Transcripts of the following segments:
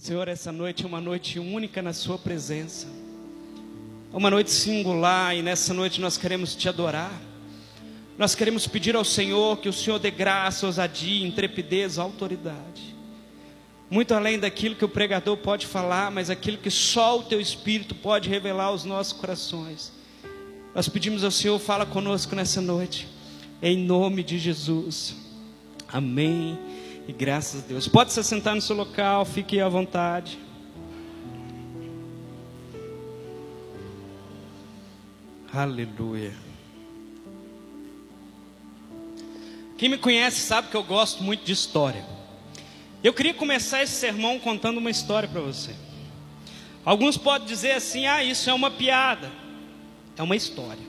Senhor, essa noite é uma noite única na Sua presença, é uma noite singular e nessa noite nós queremos te adorar. Nós queremos pedir ao Senhor que o Senhor dê graça, ousadia, intrepidez, autoridade. Muito além daquilo que o pregador pode falar, mas aquilo que só o teu Espírito pode revelar aos nossos corações. Nós pedimos ao Senhor, fala conosco nessa noite, em nome de Jesus. Amém. E graças a Deus. Pode se sentar no seu local, fique à vontade. Aleluia. Quem me conhece sabe que eu gosto muito de história. Eu queria começar esse sermão contando uma história para você. Alguns podem dizer assim: ah, isso é uma piada. É uma história.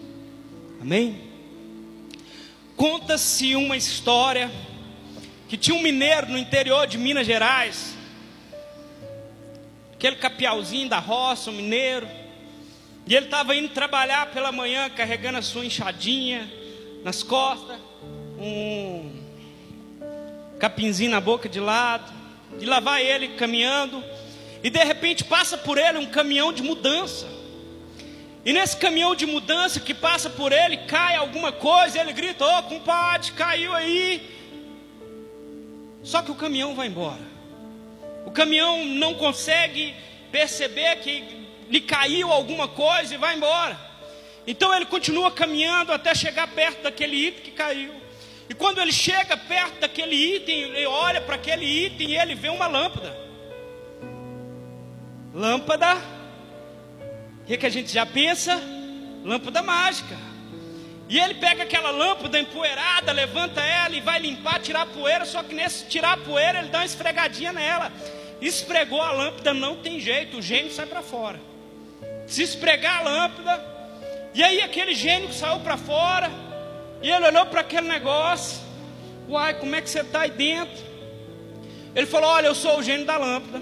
Amém? Conta-se uma história que tinha um mineiro no interior de Minas Gerais, aquele capialzinho da roça, um mineiro, e ele estava indo trabalhar pela manhã carregando a sua enxadinha nas costas, um capinzinho na boca de lado, e lá vai ele caminhando, e de repente passa por ele um caminhão de mudança. E nesse caminhão de mudança que passa por ele, cai alguma coisa, ele grita: Ô oh, compadre, caiu aí. Só que o caminhão vai embora. O caminhão não consegue perceber que lhe caiu alguma coisa e vai embora. Então ele continua caminhando até chegar perto daquele item que caiu. E quando ele chega perto daquele item, ele olha para aquele item e ele vê uma lâmpada. Lâmpada. O que, que a gente já pensa? Lâmpada mágica. E ele pega aquela lâmpada empoeirada, levanta ela e vai limpar, tirar a poeira. Só que nesse tirar a poeira, ele dá uma esfregadinha nela. Esfregou a lâmpada, não tem jeito, o gênio sai para fora. Se esfregar a lâmpada, e aí aquele gênio saiu para fora, e ele olhou para aquele negócio. Uai, como é que você está aí dentro? Ele falou: Olha, eu sou o gênio da lâmpada.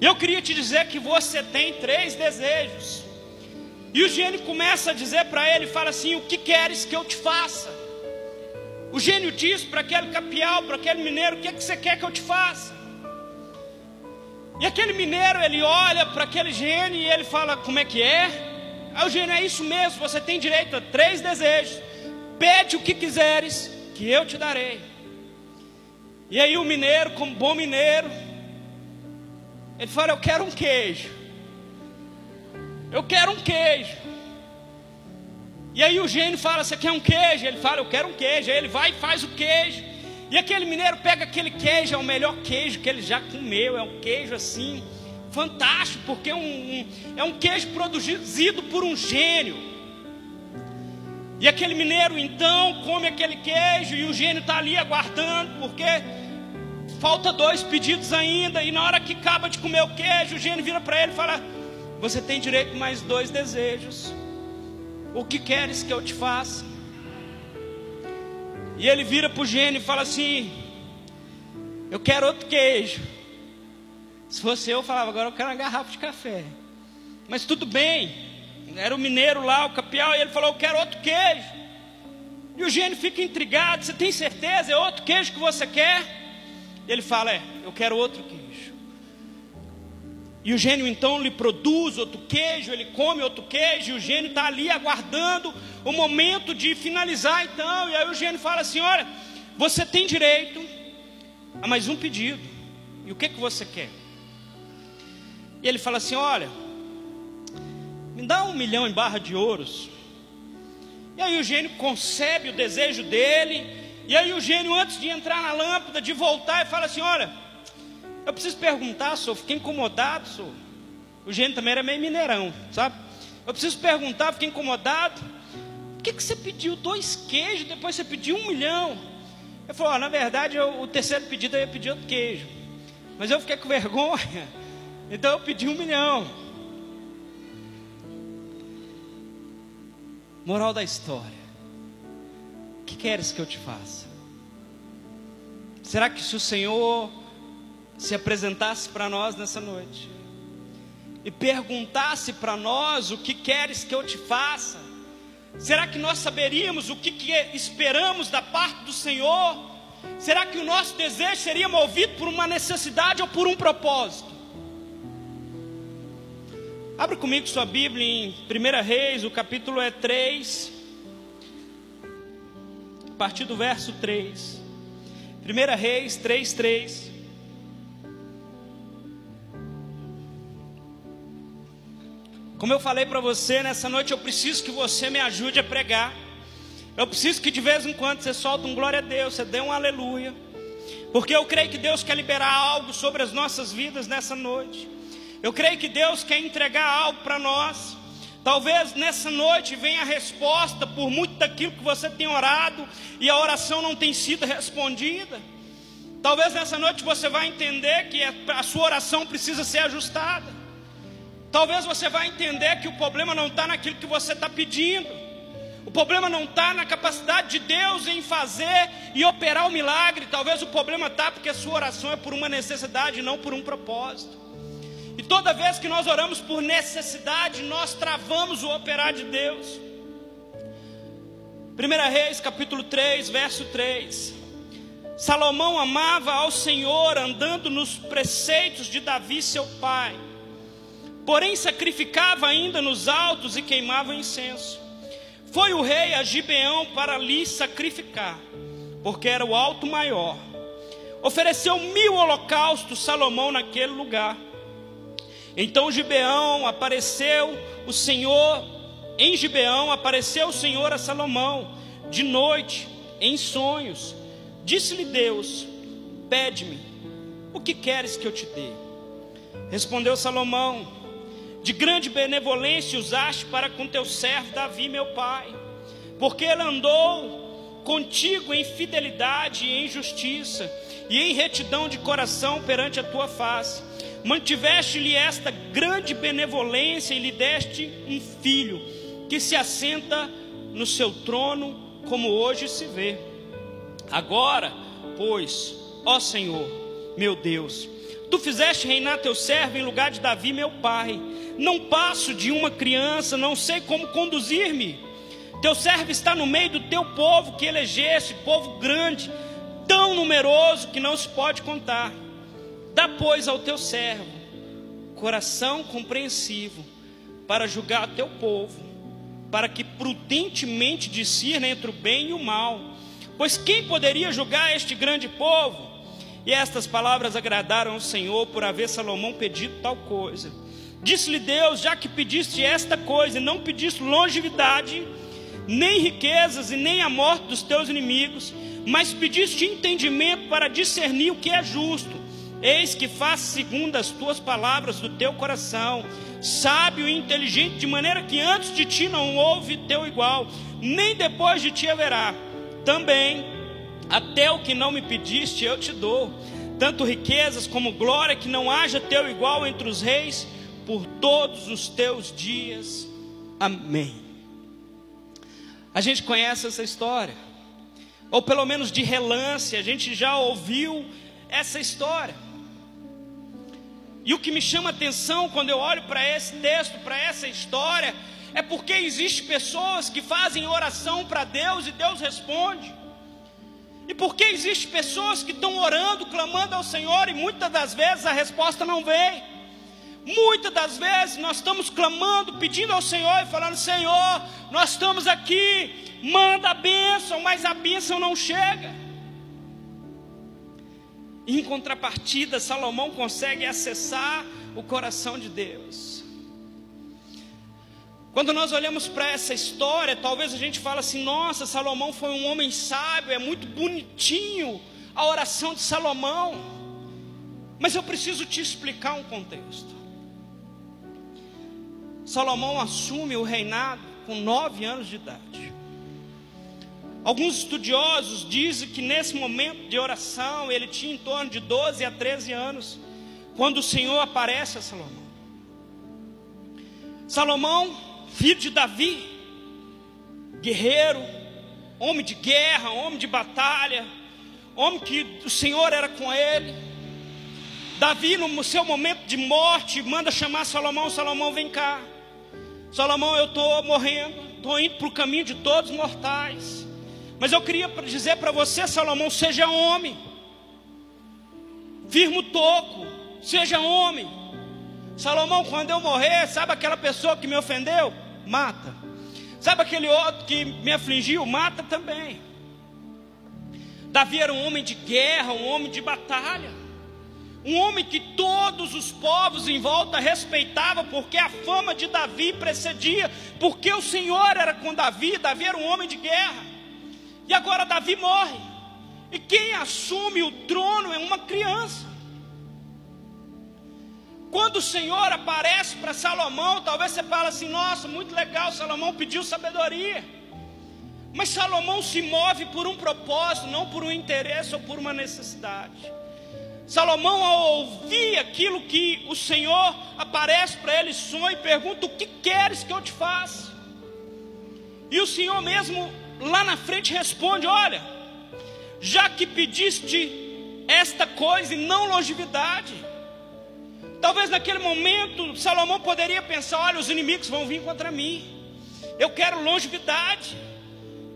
E eu queria te dizer que você tem três desejos. E o gênio começa a dizer para ele, fala assim: "O que queres que eu te faça?" O gênio diz para aquele capial, para aquele mineiro: "O que, é que você quer que eu te faça?" E aquele mineiro, ele olha para aquele gênio e ele fala: "Como é que é?" Aí o gênio: "É isso mesmo, você tem direito a três desejos. Pede o que quiseres, que eu te darei." E aí o mineiro, como bom mineiro, ele fala: "Eu quero um queijo." Eu quero um queijo. E aí o gênio fala: Você quer um queijo? Ele fala: Eu quero um queijo. Aí ele vai e faz o queijo. E aquele mineiro pega aquele queijo, é o melhor queijo que ele já comeu. É um queijo assim, fantástico, porque é um, um, é um queijo produzido por um gênio. E aquele mineiro então come aquele queijo e o gênio está ali aguardando, porque falta dois pedidos ainda. E na hora que acaba de comer o queijo, o gênio vira para ele e fala: você tem direito a mais dois desejos. O que queres que eu te faça? E ele vira para o gênio e fala assim: Eu quero outro queijo. Se fosse eu, eu falava: Agora eu quero uma garrafa de café. Mas tudo bem. Era o mineiro lá, o capial, e ele falou: Eu quero outro queijo. E o gênio fica intrigado: Você tem certeza? É outro queijo que você quer? E ele fala: É, eu quero outro queijo. E o gênio então lhe produz outro queijo, ele come outro queijo, e o gênio está ali aguardando o momento de finalizar então. E aí o gênio fala assim: olha, você tem direito a mais um pedido. E o que, que você quer? E ele fala assim: olha, me dá um milhão em barra de ouros. E aí o gênio concebe o desejo dele. E aí o gênio, antes de entrar na lâmpada, de voltar, e fala assim: olha eu preciso perguntar, sou, fiquei incomodado, sou. O gênio também era meio mineirão, sabe? Eu preciso perguntar, fiquei incomodado. Por que, que você pediu dois queijos, depois você pediu um milhão? Eu falei, oh, na verdade, eu, o terceiro pedido eu ia pedir outro queijo. Mas eu fiquei com vergonha. Então eu pedi um milhão. Moral da história. O que queres que eu te faça? Será que se o Senhor se apresentasse para nós nessa noite e perguntasse para nós o que queres que eu te faça, será que nós saberíamos o que, que esperamos da parte do Senhor? Será que o nosso desejo seria movido por uma necessidade ou por um propósito? Abra comigo sua Bíblia em 1 Reis, o capítulo é 3, a partir do verso 3. 1 Reis 3, 3. Como eu falei para você, nessa noite eu preciso que você me ajude a pregar. Eu preciso que de vez em quando você solte um glória a Deus, você dê um aleluia. Porque eu creio que Deus quer liberar algo sobre as nossas vidas nessa noite. Eu creio que Deus quer entregar algo para nós. Talvez nessa noite venha a resposta por muito daquilo que você tem orado e a oração não tem sido respondida. Talvez nessa noite você vai entender que a sua oração precisa ser ajustada. Talvez você vai entender que o problema não está naquilo que você está pedindo. O problema não está na capacidade de Deus em fazer e operar o milagre. Talvez o problema está porque a sua oração é por uma necessidade, não por um propósito. E toda vez que nós oramos por necessidade, nós travamos o operar de Deus. 1 Reis, capítulo 3, verso 3. Salomão amava ao Senhor, andando nos preceitos de Davi, seu pai. Porém, sacrificava ainda nos altos e queimava incenso. Foi o rei a Gibeão para lhe sacrificar, porque era o alto maior. Ofereceu mil holocaustos Salomão naquele lugar. Então Gibeão apareceu o Senhor, em Gibeão apareceu o Senhor a Salomão, de noite, em sonhos. Disse-lhe Deus: Pede-me, o que queres que eu te dê? Respondeu Salomão: De grande benevolência usaste para com teu servo Davi, meu pai, porque ele andou contigo em fidelidade e em justiça, e em retidão de coração perante a tua face mantiveste-lhe esta grande benevolência e lhe deste um filho, que se assenta no seu trono, como hoje se vê. Agora, pois, ó Senhor, meu Deus, tu fizeste reinar teu servo em lugar de Davi, meu pai. Não passo de uma criança, não sei como conduzir-me. Teu servo está no meio do teu povo que elegeste, povo grande, tão numeroso que não se pode contar. Dá, pois, ao teu servo coração compreensivo para julgar teu povo, para que prudentemente discirna entre o bem e o mal. Pois quem poderia julgar este grande povo? E estas palavras agradaram ao Senhor por haver Salomão pedido tal coisa. Disse-lhe Deus: Já que pediste esta coisa, e não pediste longevidade, nem riquezas e nem a morte dos teus inimigos, mas pediste entendimento para discernir o que é justo Eis que faz segundo as tuas palavras do teu coração, sábio e inteligente, de maneira que antes de ti não houve teu igual, nem depois de ti haverá. Também, até o que não me pediste, eu te dou, tanto riquezas como glória, que não haja teu igual entre os reis, por todos os teus dias. Amém. A gente conhece essa história, ou pelo menos de relance, a gente já ouviu essa história. E o que me chama atenção quando eu olho para esse texto, para essa história, é porque existem pessoas que fazem oração para Deus e Deus responde. E porque existem pessoas que estão orando, clamando ao Senhor e muitas das vezes a resposta não vem. Muitas das vezes nós estamos clamando, pedindo ao Senhor e falando: Senhor, nós estamos aqui, manda a bênção, mas a bênção não chega. Em contrapartida, Salomão consegue acessar o coração de Deus. Quando nós olhamos para essa história, talvez a gente fale assim: nossa, Salomão foi um homem sábio, é muito bonitinho a oração de Salomão. Mas eu preciso te explicar um contexto. Salomão assume o reinado com nove anos de idade. Alguns estudiosos dizem que nesse momento de oração ele tinha em torno de 12 a 13 anos, quando o Senhor aparece a Salomão. Salomão, filho de Davi, guerreiro, homem de guerra, homem de batalha, homem que o Senhor era com ele. Davi, no seu momento de morte, manda chamar Salomão: Salomão, vem cá. Salomão, eu estou morrendo, estou indo para o caminho de todos os mortais. Mas eu queria dizer para você, Salomão, seja homem. Firma o toco, seja homem. Salomão, quando eu morrer, sabe aquela pessoa que me ofendeu? Mata. Sabe aquele outro que me afligiu? Mata também. Davi era um homem de guerra, um homem de batalha. Um homem que todos os povos em volta respeitavam, porque a fama de Davi precedia, porque o Senhor era com Davi, Davi era um homem de guerra. E agora Davi morre. E quem assume o trono é uma criança. Quando o Senhor aparece para Salomão, talvez você fale assim: nossa, muito legal, Salomão pediu sabedoria. Mas Salomão se move por um propósito, não por um interesse ou por uma necessidade. Salomão, ao ouvir aquilo que o Senhor aparece para ele, sonha e pergunta: O que queres que eu te faça? E o Senhor mesmo lá na frente responde: Olha, já que pediste esta coisa e não longevidade, Talvez naquele momento Salomão poderia pensar: olha, os inimigos vão vir contra mim. Eu quero longevidade.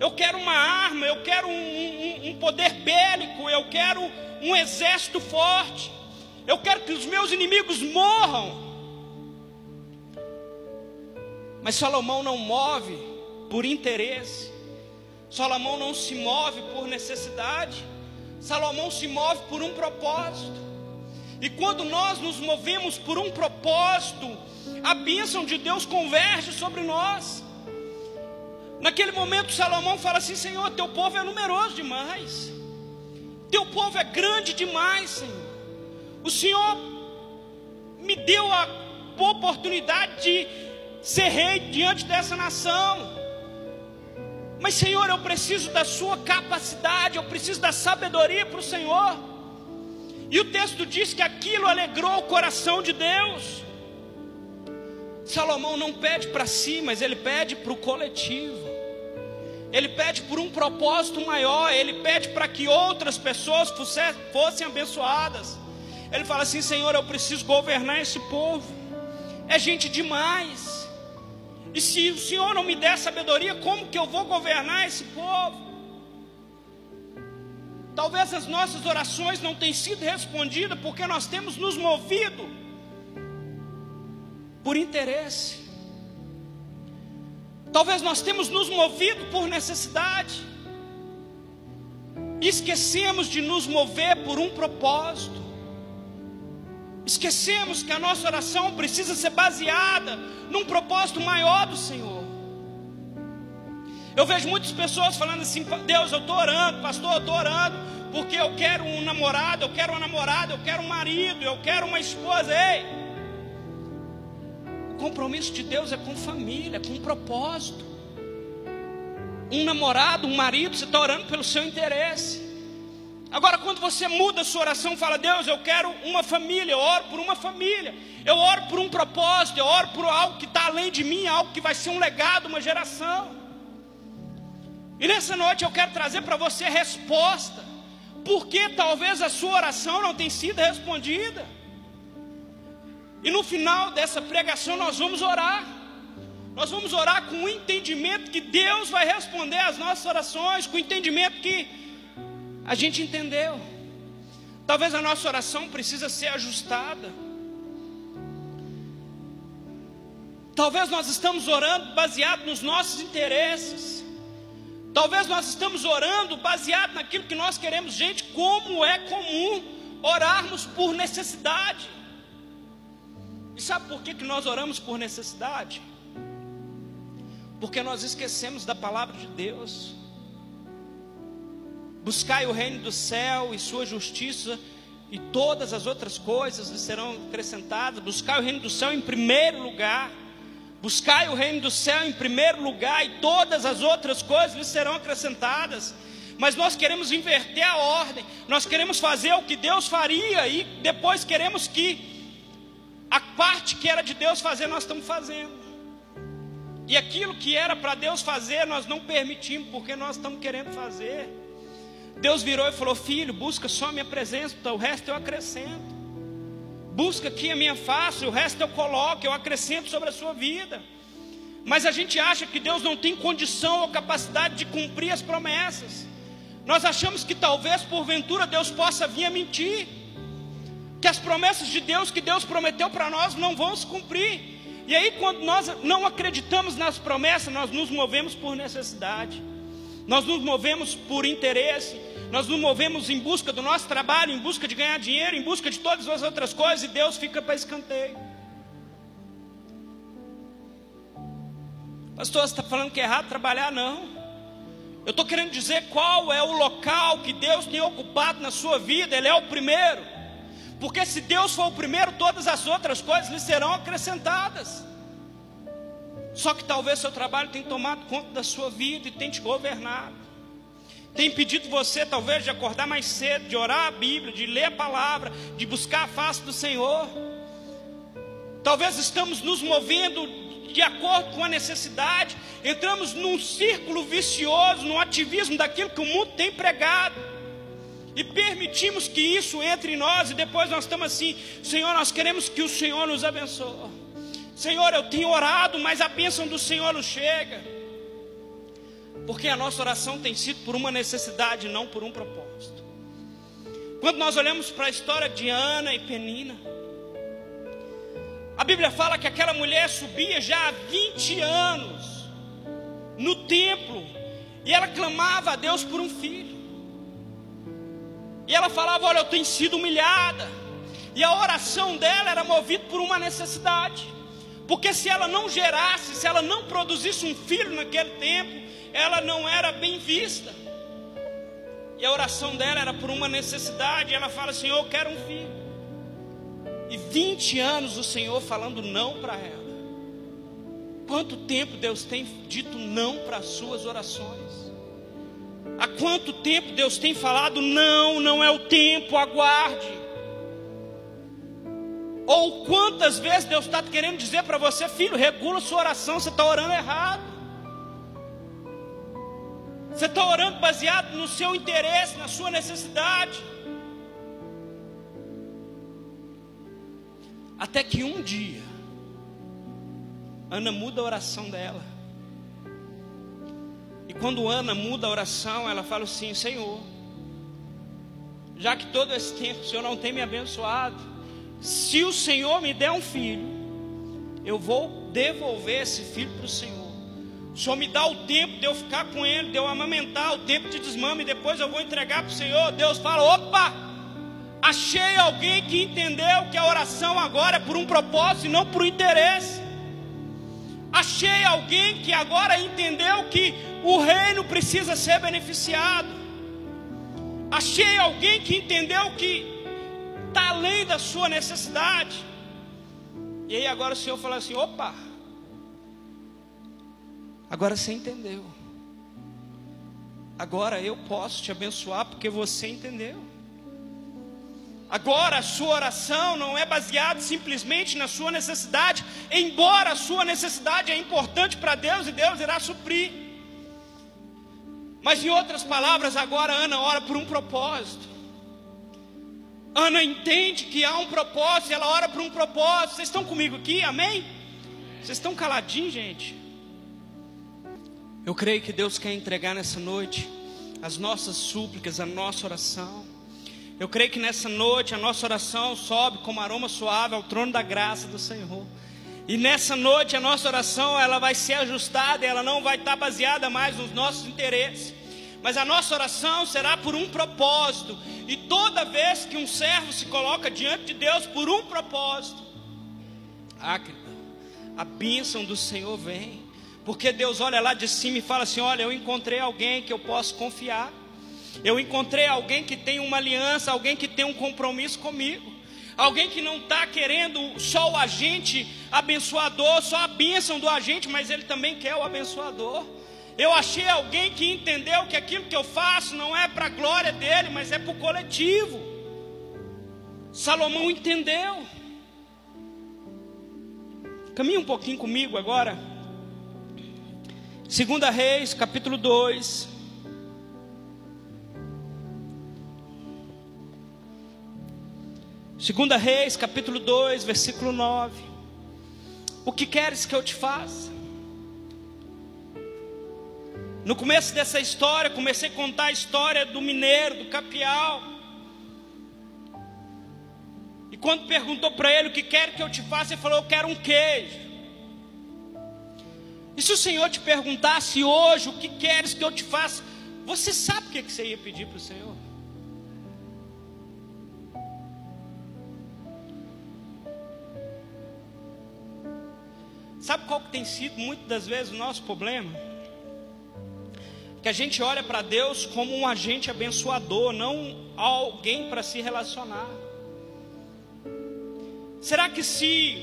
Eu quero uma arma. Eu quero um, um, um poder bélico. Eu quero um exército forte. Eu quero que os meus inimigos morram. Mas Salomão não move por interesse. Salomão não se move por necessidade. Salomão se move por um propósito. E quando nós nos movemos por um propósito, a bênção de Deus converge sobre nós. Naquele momento, Salomão fala assim: Senhor, teu povo é numeroso demais, teu povo é grande demais, Senhor. O Senhor me deu a oportunidade de ser rei diante dessa nação. Mas, Senhor, eu preciso da Sua capacidade, eu preciso da sabedoria para o Senhor. E o texto diz que aquilo alegrou o coração de Deus. Salomão não pede para si, mas ele pede para o coletivo. Ele pede por um propósito maior, ele pede para que outras pessoas fossem abençoadas. Ele fala assim: Senhor, eu preciso governar esse povo. É gente demais. E se o Senhor não me der sabedoria, como que eu vou governar esse povo? Talvez as nossas orações não tenham sido respondidas porque nós temos nos movido por interesse. Talvez nós temos nos movido por necessidade. Esquecemos de nos mover por um propósito. Esquecemos que a nossa oração precisa ser baseada num propósito maior do Senhor. Eu vejo muitas pessoas falando assim: Deus, eu estou orando, pastor, eu estou orando, porque eu quero um namorado, eu quero uma namorada, eu quero um marido, eu quero uma esposa. Ei, o compromisso de Deus é com família, com propósito. Um namorado, um marido, você está orando pelo seu interesse. Agora, quando você muda a sua oração, fala: Deus, eu quero uma família, eu oro por uma família, eu oro por um propósito, eu oro por algo que está além de mim, algo que vai ser um legado, uma geração. E nessa noite eu quero trazer para você resposta. Porque talvez a sua oração não tenha sido respondida. E no final dessa pregação nós vamos orar. Nós vamos orar com o entendimento que Deus vai responder às nossas orações, com o entendimento que a gente entendeu. Talvez a nossa oração precisa ser ajustada. Talvez nós estamos orando baseado nos nossos interesses. Talvez nós estamos orando baseado naquilo que nós queremos. Gente, como é comum orarmos por necessidade. E sabe por que, que nós oramos por necessidade? Porque nós esquecemos da palavra de Deus. Buscai o reino do céu e sua justiça, e todas as outras coisas lhe serão acrescentadas. Buscai o reino do céu em primeiro lugar. Buscai o reino do céu em primeiro lugar e todas as outras coisas lhe serão acrescentadas. Mas nós queremos inverter a ordem. Nós queremos fazer o que Deus faria e depois queremos que a parte que era de Deus fazer nós estamos fazendo. E aquilo que era para Deus fazer nós não permitimos porque nós estamos querendo fazer. Deus virou e falou: "Filho, busca só minha presença, o resto eu acrescento" busca aqui a minha face, o resto eu coloco, eu acrescento sobre a sua vida. Mas a gente acha que Deus não tem condição ou capacidade de cumprir as promessas. Nós achamos que talvez porventura Deus possa vir a mentir. que as promessas de Deus que Deus prometeu para nós não vão se cumprir. E aí, quando nós não acreditamos nas promessas, nós nos movemos por necessidade, nós nos movemos por interesse, nós nos movemos em busca do nosso trabalho, em busca de ganhar dinheiro, em busca de todas as outras coisas, e Deus fica para escanteio. Pastor, você está falando que é errado trabalhar? Não. Eu estou querendo dizer qual é o local que Deus tem ocupado na sua vida, Ele é o primeiro. Porque se Deus for o primeiro, todas as outras coisas lhe serão acrescentadas. Só que talvez seu trabalho tenha tomado conta da sua vida e tenha te governado. Tem pedido você, talvez, de acordar mais cedo, de orar a Bíblia, de ler a palavra, de buscar a face do Senhor. Talvez estamos nos movendo de acordo com a necessidade, entramos num círculo vicioso, num ativismo daquilo que o mundo tem pregado, e permitimos que isso entre em nós, e depois nós estamos assim: Senhor, nós queremos que o Senhor nos abençoe. Senhor, eu tenho orado, mas a bênção do Senhor não chega, porque a nossa oração tem sido por uma necessidade, não por um propósito. Quando nós olhamos para a história de Ana e Penina, a Bíblia fala que aquela mulher subia já há 20 anos no templo e ela clamava a Deus por um filho. E ela falava: Olha, eu tenho sido humilhada. E a oração dela era movida por uma necessidade. Porque se ela não gerasse, se ela não produzisse um filho naquele tempo, ela não era bem vista. E a oração dela era por uma necessidade. Ela fala: Senhor, eu quero um filho. E 20 anos o Senhor falando não para ela. Quanto tempo Deus tem dito não para as suas orações? Há quanto tempo Deus tem falado não, não é o tempo, aguarde. Ou quantas vezes Deus está querendo dizer para você, filho, regula sua oração, você está orando errado. Você está orando baseado no seu interesse, na sua necessidade. Até que um dia, Ana muda a oração dela. E quando Ana muda a oração, ela fala assim: Senhor, já que todo esse tempo o Senhor não tem me abençoado, se o Senhor me der um filho, eu vou devolver esse filho para o Senhor. O Senhor me dá o tempo de eu ficar com ele, de eu amamentar, o tempo de desmame, depois eu vou entregar para o Senhor. Deus fala: opa! Achei alguém que entendeu que a oração agora é por um propósito e não por interesse. Achei alguém que agora entendeu que o reino precisa ser beneficiado. Achei alguém que entendeu que está além da sua necessidade. E aí agora o Senhor fala assim: opa, agora você entendeu. Agora eu posso te abençoar porque você entendeu. Agora a sua oração não é baseada simplesmente na sua necessidade, embora a sua necessidade é importante para Deus e Deus irá suprir. Mas em outras palavras, agora Ana ora por um propósito. Ana entende que há um propósito, e ela ora por um propósito. Vocês estão comigo aqui? Amém? Vocês estão caladinhos, gente? Eu creio que Deus quer entregar nessa noite as nossas súplicas, a nossa oração. Eu creio que nessa noite a nossa oração sobe como aroma suave ao trono da graça do Senhor. E nessa noite a nossa oração ela vai ser ajustada, ela não vai estar baseada mais nos nossos interesses. Mas a nossa oração será por um propósito. E toda vez que um servo se coloca diante de Deus por um propósito, a bênção do Senhor vem. Porque Deus olha lá de cima e fala assim: Olha, eu encontrei alguém que eu posso confiar. Eu encontrei alguém que tem uma aliança, alguém que tem um compromisso comigo. Alguém que não está querendo só o agente abençoador, só a bênção do agente, mas ele também quer o abençoador. Eu achei alguém que entendeu que aquilo que eu faço não é para a glória dele, mas é para o coletivo. Salomão entendeu. Caminhe um pouquinho comigo agora. Segunda Reis, capítulo 2. Segunda Reis, capítulo 2, versículo 9. O que queres que eu te faça? No começo dessa história, comecei a contar a história do mineiro, do capial. E quando perguntou para ele o que quer que eu te faça, ele falou: Eu quero um queijo. E se o Senhor te perguntasse hoje o que queres que eu te faça, você sabe o que você ia pedir para o Senhor? Sabe qual que tem sido muitas das vezes o nosso problema? Que a gente olha para Deus como um agente abençoador, não alguém para se relacionar. Será que se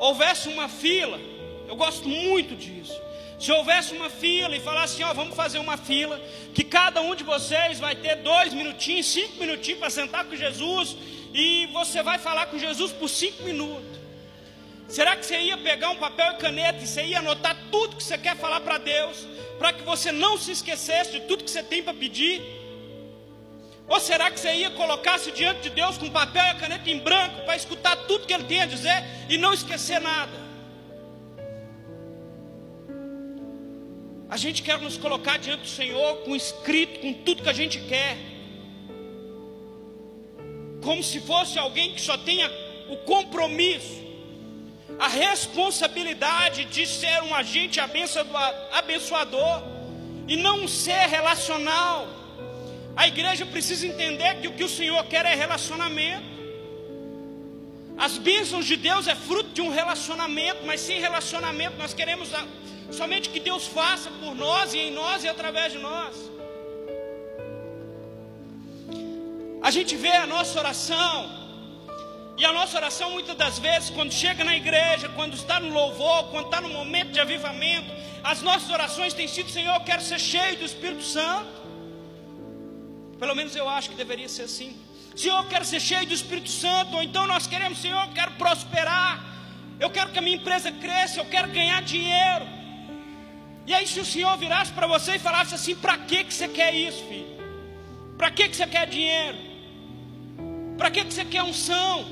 houvesse uma fila, eu gosto muito disso. Se houvesse uma fila e falasse assim, ó, vamos fazer uma fila, que cada um de vocês vai ter dois minutinhos, cinco minutinhos para sentar com Jesus, e você vai falar com Jesus por cinco minutos. Será que você ia pegar um papel e caneta e você ia anotar tudo que você quer falar para Deus, para que você não se esquecesse de tudo que você tem para pedir? Ou será que você ia colocar-se diante de Deus com papel e caneta em branco para escutar tudo que Ele tem a dizer e não esquecer nada? A gente quer nos colocar diante do Senhor com escrito, com tudo que a gente quer, como se fosse alguém que só tenha o compromisso, a responsabilidade de ser um agente abençoador e não um ser relacional. A igreja precisa entender que o que o Senhor quer é relacionamento. As bênçãos de Deus é fruto de um relacionamento, mas sem relacionamento nós queremos Somente que Deus faça por nós e em nós e através de nós. A gente vê a nossa oração, e a nossa oração muitas das vezes, quando chega na igreja, quando está no louvor, quando está no momento de avivamento, as nossas orações têm sido: Senhor, eu quero ser cheio do Espírito Santo. Pelo menos eu acho que deveria ser assim. Senhor, eu quero ser cheio do Espírito Santo. Ou então nós queremos, Senhor, eu quero prosperar. Eu quero que a minha empresa cresça. Eu quero ganhar dinheiro. E aí, se o Senhor virasse para você e falasse assim: para que, que você quer isso, filho? Para que, que você quer dinheiro? Para que, que você quer unção?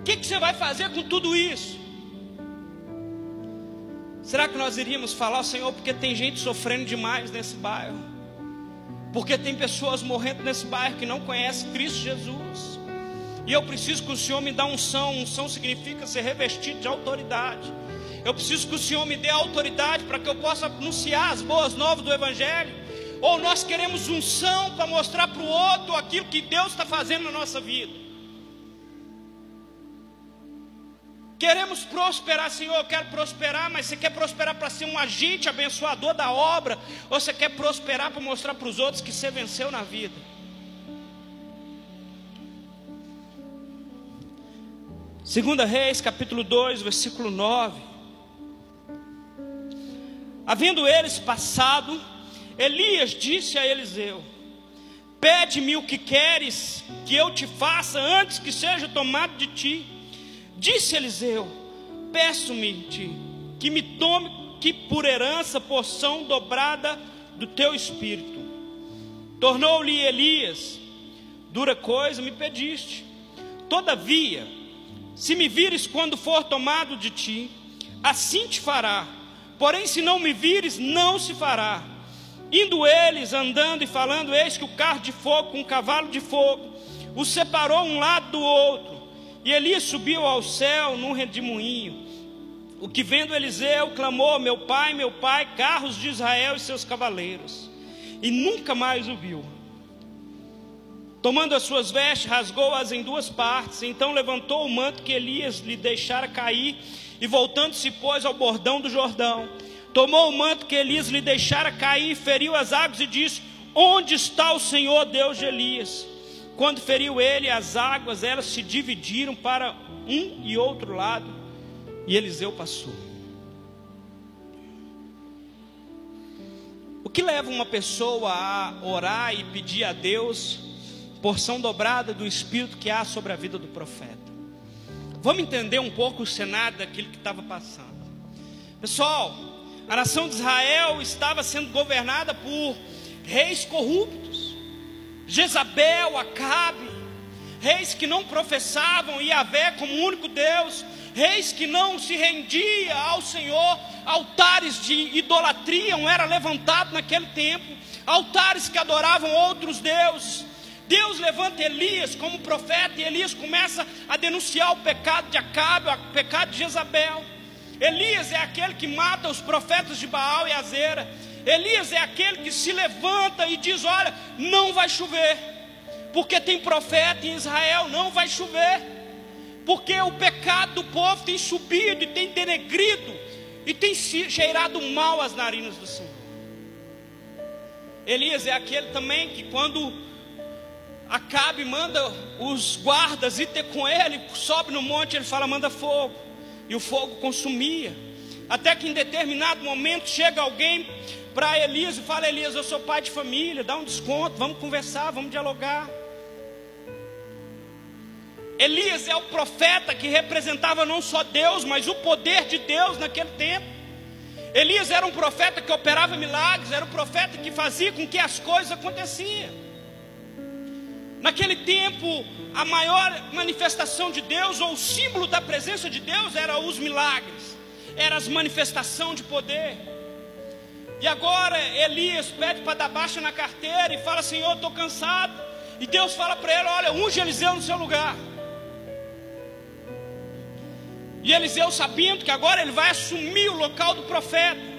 O que, que você vai fazer com tudo isso? Será que nós iríamos falar, Senhor, porque tem gente sofrendo demais nesse bairro? Porque tem pessoas morrendo nesse bairro que não conhecem Cristo Jesus. E eu preciso que o Senhor me dê unção. Unção significa ser revestido de autoridade. Eu preciso que o Senhor me dê autoridade para que eu possa anunciar as boas novas do Evangelho. Ou nós queremos unção para mostrar para o outro aquilo que Deus está fazendo na nossa vida. Queremos prosperar, Senhor, eu quero prosperar, mas você quer prosperar para ser um agente abençoador da obra, ou você quer prosperar para mostrar para os outros que você venceu na vida? Segunda Reis, capítulo 2, versículo 9. Havendo eles passado, Elias disse a Eliseu: Pede-me o que queres que eu te faça antes que seja tomado de ti. Disse Eliseu: Peço-me-te que me tome que por herança porção dobrada do teu espírito. Tornou-lhe Elias: Dura coisa me pediste. Todavia, se me vires quando for tomado de ti, assim te fará Porém, se não me vires, não se fará. Indo eles andando e falando, eis que o carro de fogo com um cavalo de fogo os separou um lado do outro. E Elias subiu ao céu num redemoinho. O que vendo Eliseu clamou: Meu pai, meu pai, carros de Israel e seus cavaleiros. E nunca mais o viu. Tomando as suas vestes, rasgou-as em duas partes. Então levantou o manto que Elias lhe deixara cair e voltando-se, pôs ao bordão do Jordão, tomou o manto que Elias lhe deixara cair, feriu as águas e disse: Onde está o Senhor Deus de Elias? Quando feriu ele as águas, elas se dividiram para um e outro lado, e Eliseu passou. O que leva uma pessoa a orar e pedir a Deus porção dobrada do Espírito que há sobre a vida do profeta? Vamos entender um pouco o cenário daquilo que estava passando. Pessoal, a nação de Israel estava sendo governada por reis corruptos. Jezabel, Acabe, reis que não professavam Yahvé como único Deus, reis que não se rendia ao Senhor, altares de idolatria era levantado naquele tempo, altares que adoravam outros deuses, Deus levanta Elias como profeta e Elias começa a denunciar o pecado de Acabe, o pecado de Jezabel. Elias é aquele que mata os profetas de Baal e Azera. Elias é aquele que se levanta e diz: Olha, não vai chover, porque tem profeta em Israel, não vai chover, porque o pecado do povo tem subido e tem denegrido e tem cheirado mal às narinas do Senhor. Elias é aquele também que quando Acabe manda os guardas ir ter com ele, sobe no monte, ele fala: manda fogo, e o fogo consumia. Até que em determinado momento chega alguém para Elias e fala: Elias, eu sou pai de família, dá um desconto, vamos conversar, vamos dialogar. Elias é o profeta que representava não só Deus, mas o poder de Deus naquele tempo. Elias era um profeta que operava milagres, era um profeta que fazia com que as coisas aconteciam. Naquele tempo, a maior manifestação de Deus, ou o símbolo da presença de Deus, era os milagres, era as manifestação de poder. E agora Elias pede para dar baixa na carteira e fala: Senhor, estou cansado. E Deus fala para ele: Olha, unge Eliseu no seu lugar. E Eliseu sabendo que agora ele vai assumir o local do profeta.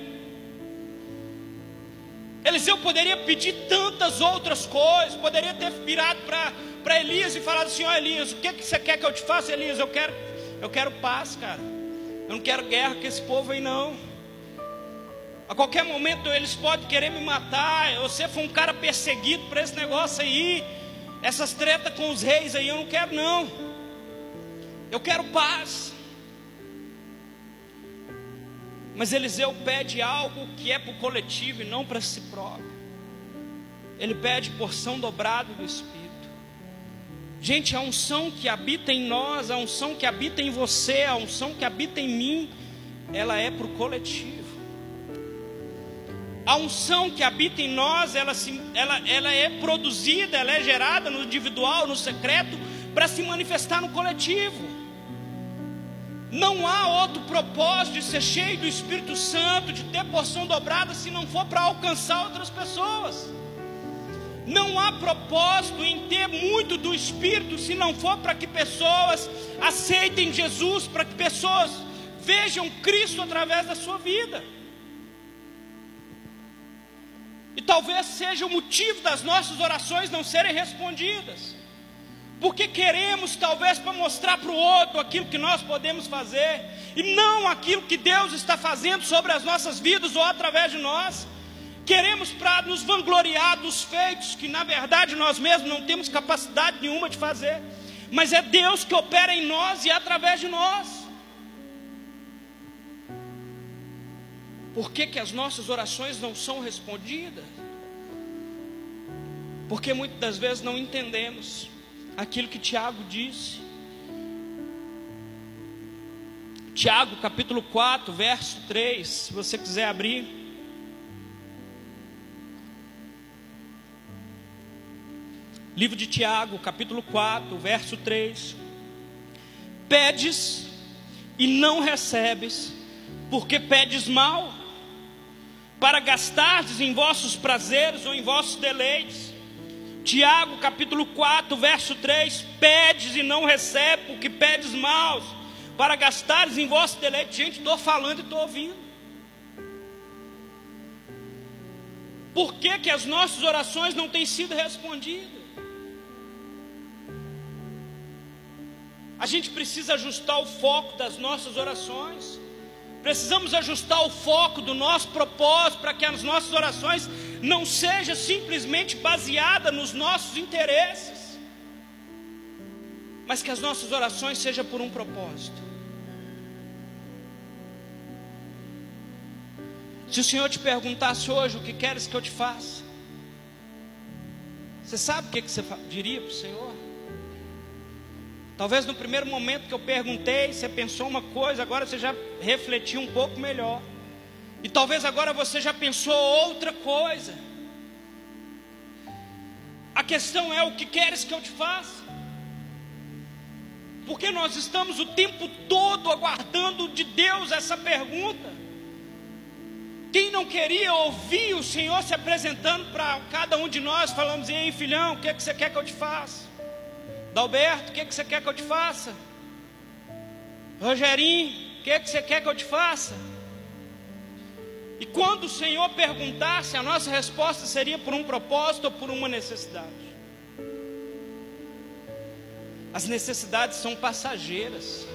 Eliseu poderia pedir tantas outras coisas, poderia ter virado para Elias e falado assim: Ó Elias, o que, que você quer que eu te faça, Elias? Eu quero, eu quero paz, cara. Eu não quero guerra com esse povo aí, não. A qualquer momento eles podem querer me matar. Você foi um cara perseguido por esse negócio aí. Essas tretas com os reis aí, eu não quero, não. Eu quero paz. Mas Eliseu pede algo que é para o coletivo e não para si próprio. Ele pede porção dobrada do Espírito. Gente, a unção que habita em nós, a unção que habita em você, a unção que habita em mim, ela é para o coletivo. A unção que habita em nós, ela, se, ela, ela é produzida, ela é gerada no individual, no secreto, para se manifestar no coletivo. Não há outro propósito de ser cheio do Espírito Santo, de ter porção dobrada, se não for para alcançar outras pessoas. Não há propósito em ter muito do Espírito, se não for para que pessoas aceitem Jesus, para que pessoas vejam Cristo através da sua vida. E talvez seja o motivo das nossas orações não serem respondidas porque queremos talvez para mostrar para o outro aquilo que nós podemos fazer, e não aquilo que Deus está fazendo sobre as nossas vidas ou através de nós. Queremos para nos vangloriar dos feitos que na verdade nós mesmos não temos capacidade nenhuma de fazer, mas é Deus que opera em nós e através de nós. Por que, que as nossas orações não são respondidas? Porque muitas das vezes não entendemos aquilo que Tiago disse. Tiago, capítulo 4, verso 3, se você quiser abrir. Livro de Tiago, capítulo 4, verso 3. Pedes e não recebes, porque pedes mal, para gastardes em vossos prazeres ou em vossos deleites. Tiago capítulo 4, verso 3: Pedes e não recebe, porque pedes maus, para gastares em vosso deleite. Gente, estou falando e estou ouvindo. Por que, que as nossas orações não têm sido respondidas? A gente precisa ajustar o foco das nossas orações. Precisamos ajustar o foco do nosso propósito para que as nossas orações não seja simplesmente baseada nos nossos interesses, mas que as nossas orações sejam por um propósito. Se o Senhor te perguntasse hoje o que queres que eu te faça, você sabe o que você diria para o Senhor? Talvez no primeiro momento que eu perguntei, você pensou uma coisa, agora você já refletiu um pouco melhor. E talvez agora você já pensou outra coisa. A questão é o que queres que eu te faça? Porque nós estamos o tempo todo aguardando de Deus essa pergunta. Quem não queria ouvir o Senhor se apresentando para cada um de nós, falamos: E aí, filhão, o que, é que você quer que eu te faça? Dalberto, o que, é que você quer que eu te faça? Rogerinho, o que, é que você quer que eu te faça? E quando o Senhor perguntasse, a nossa resposta seria por um propósito ou por uma necessidade. As necessidades são passageiras.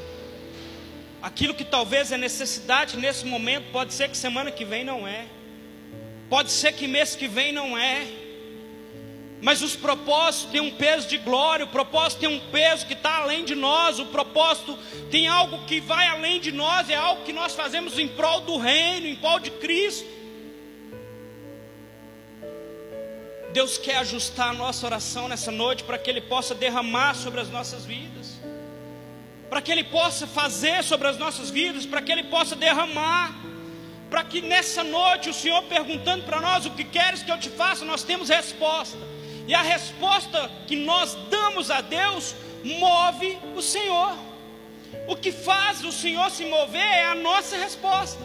Aquilo que talvez é necessidade nesse momento, pode ser que semana que vem não é. Pode ser que mês que vem não é. Mas os propósitos têm um peso de glória, o propósito tem um peso que está além de nós, o propósito tem algo que vai além de nós, é algo que nós fazemos em prol do reino, em prol de Cristo. Deus quer ajustar a nossa oração nessa noite para que Ele possa derramar sobre as nossas vidas, para que Ele possa fazer sobre as nossas vidas, para que Ele possa derramar, para que nessa noite o Senhor perguntando para nós o que queres que eu te faça, nós temos resposta. E a resposta que nós damos a Deus move o Senhor. O que faz o Senhor se mover é a nossa resposta,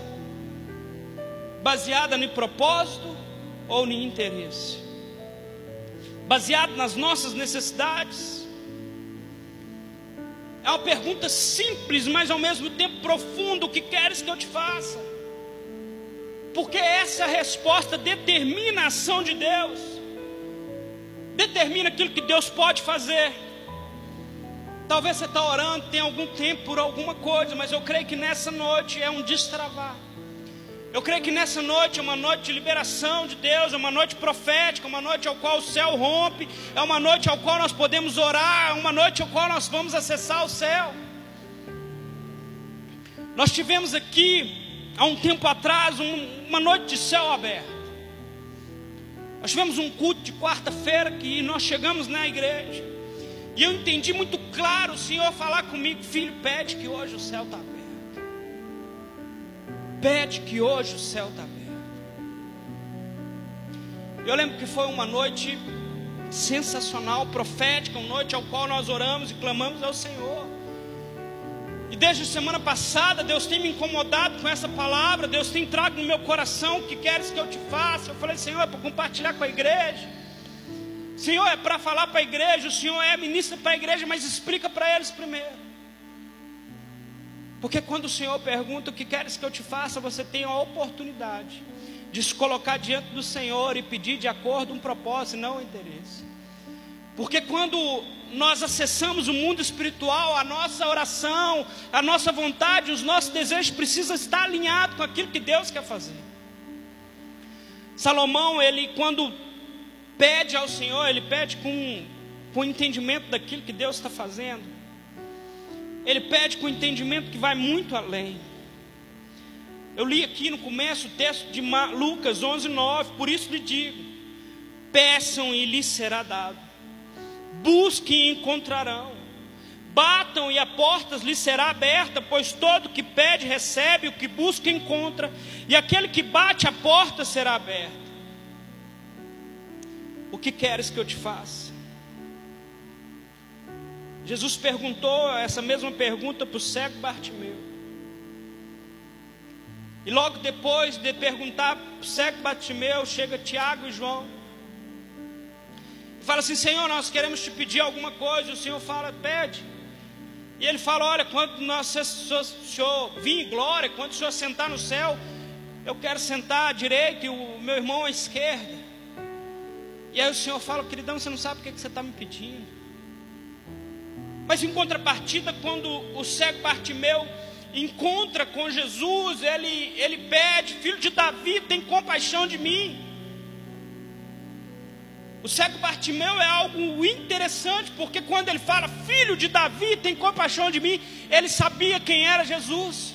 baseada no propósito ou no interesse, baseado nas nossas necessidades. É uma pergunta simples, mas ao mesmo tempo profunda: o que queres que eu te faça? Porque essa resposta determina a ação de Deus determina aquilo que Deus pode fazer. Talvez você está orando, tem algum tempo por alguma coisa, mas eu creio que nessa noite é um destravar. Eu creio que nessa noite é uma noite de liberação de Deus, é uma noite profética, uma noite ao qual o céu rompe, é uma noite ao qual nós podemos orar, é uma noite ao qual nós vamos acessar o céu. Nós tivemos aqui, há um tempo atrás, uma noite de céu aberto. Nós tivemos um culto de quarta-feira que nós chegamos na igreja. E eu entendi muito claro o Senhor falar comigo, filho, pede que hoje o céu está aberto. Pede que hoje o céu está aberto. Eu lembro que foi uma noite sensacional, profética, uma noite ao qual nós oramos e clamamos ao Senhor. E desde a semana passada, Deus tem me incomodado com essa palavra. Deus tem trago no meu coração o que queres que eu te faça. Eu falei, Senhor, é para compartilhar com a igreja. Senhor, é para falar para a igreja. O Senhor é ministro para a igreja, mas explica para eles primeiro. Porque quando o Senhor pergunta o que queres que eu te faça, você tem a oportunidade de se colocar diante do Senhor e pedir de acordo um propósito, não um interesse. Porque quando nós acessamos o mundo espiritual, a nossa oração, a nossa vontade, os nossos desejos precisam estar alinhados com aquilo que Deus quer fazer. Salomão, ele quando pede ao Senhor, ele pede com, com entendimento daquilo que Deus está fazendo. Ele pede com entendimento que vai muito além. Eu li aqui no começo o texto de Lucas 11, 9, por isso lhe digo: peçam e lhes será dado busquem e encontrarão. Batam e a porta lhes será aberta, pois todo que pede recebe, o que busca encontra, e aquele que bate a porta será aberta. O que queres que eu te faça? Jesus perguntou essa mesma pergunta para o cego Bartimeu. E logo depois de perguntar para o cego Bartimeu, chega Tiago e João fala assim: Senhor, nós queremos te pedir alguma coisa. O Senhor fala: pede. E ele fala: Olha, quando o Senhor vir em glória, quando o Senhor sentar no céu, eu quero sentar à direita e o meu irmão à esquerda. E aí o Senhor fala: Queridão, você não sabe o que, é que você está me pedindo. Mas em contrapartida, quando o cego Bartimeu encontra com Jesus, ele, ele pede: Filho de Davi, tem compaixão de mim. O cego Bartimeu é algo interessante, porque quando ele fala, filho de Davi, tem compaixão de mim, ele sabia quem era Jesus.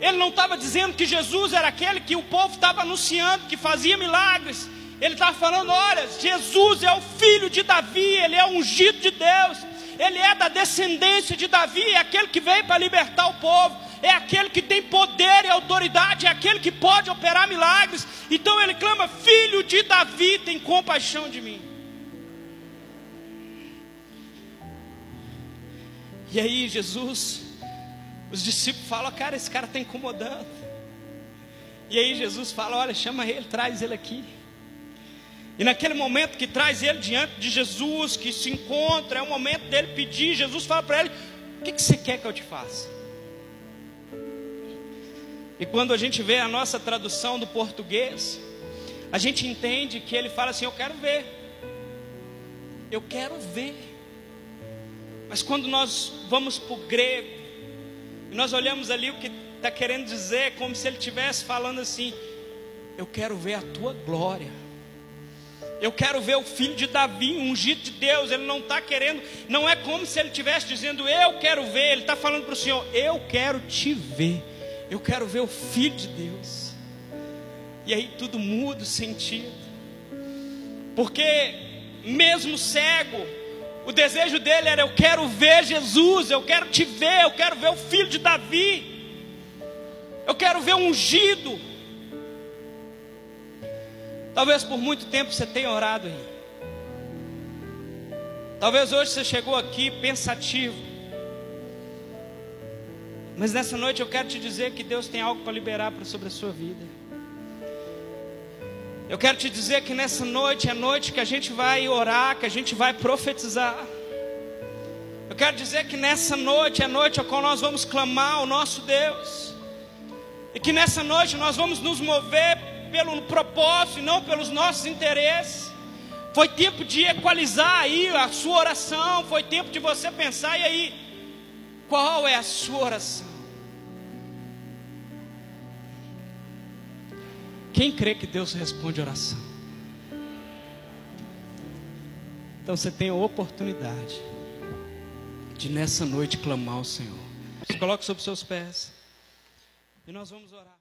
Ele não estava dizendo que Jesus era aquele que o povo estava anunciando, que fazia milagres. Ele estava falando: olha, Jesus é o filho de Davi, ele é ungido de Deus, ele é da descendência de Davi, é aquele que veio para libertar o povo é aquele que tem poder e autoridade, é aquele que pode operar milagres. Então ele clama: Filho de Davi, tem compaixão de mim. E aí, Jesus, os discípulos falam: Cara, esse cara está incomodando. E aí Jesus fala: Olha, chama ele, traz ele aqui. E naquele momento que traz ele diante de Jesus, que se encontra, é o momento dele pedir. Jesus fala para ele: O que, que você quer que eu te faça? E quando a gente vê a nossa tradução do português, a gente entende que ele fala assim: Eu quero ver. Eu quero ver. Mas quando nós vamos para o grego, e nós olhamos ali o que está querendo dizer, é como se ele estivesse falando assim: Eu quero ver a tua glória. Eu quero ver o filho de Davi, ungido de Deus. Ele não está querendo, não é como se ele estivesse dizendo, eu quero ver. Ele está falando para o Senhor, eu quero te ver. Eu quero ver o filho de Deus. E aí tudo muda o sentido. Porque, mesmo cego, o desejo dele era: eu quero ver Jesus, eu quero te ver, eu quero ver o filho de Davi, eu quero ver o ungido. Talvez por muito tempo você tenha orado aí. Talvez hoje você chegou aqui pensativo. Mas nessa noite eu quero te dizer que Deus tem algo para liberar sobre a sua vida. Eu quero te dizer que nessa noite é noite que a gente vai orar, que a gente vai profetizar. Eu quero dizer que nessa noite é noite a qual nós vamos clamar ao nosso Deus. E que nessa noite nós vamos nos mover pelo propósito e não pelos nossos interesses. Foi tempo de equalizar aí a sua oração. Foi tempo de você pensar, e aí, qual é a sua oração? Quem crê que Deus responde oração? Então você tem a oportunidade de nessa noite clamar ao Senhor. Se coloque sobre seus pés e nós vamos orar.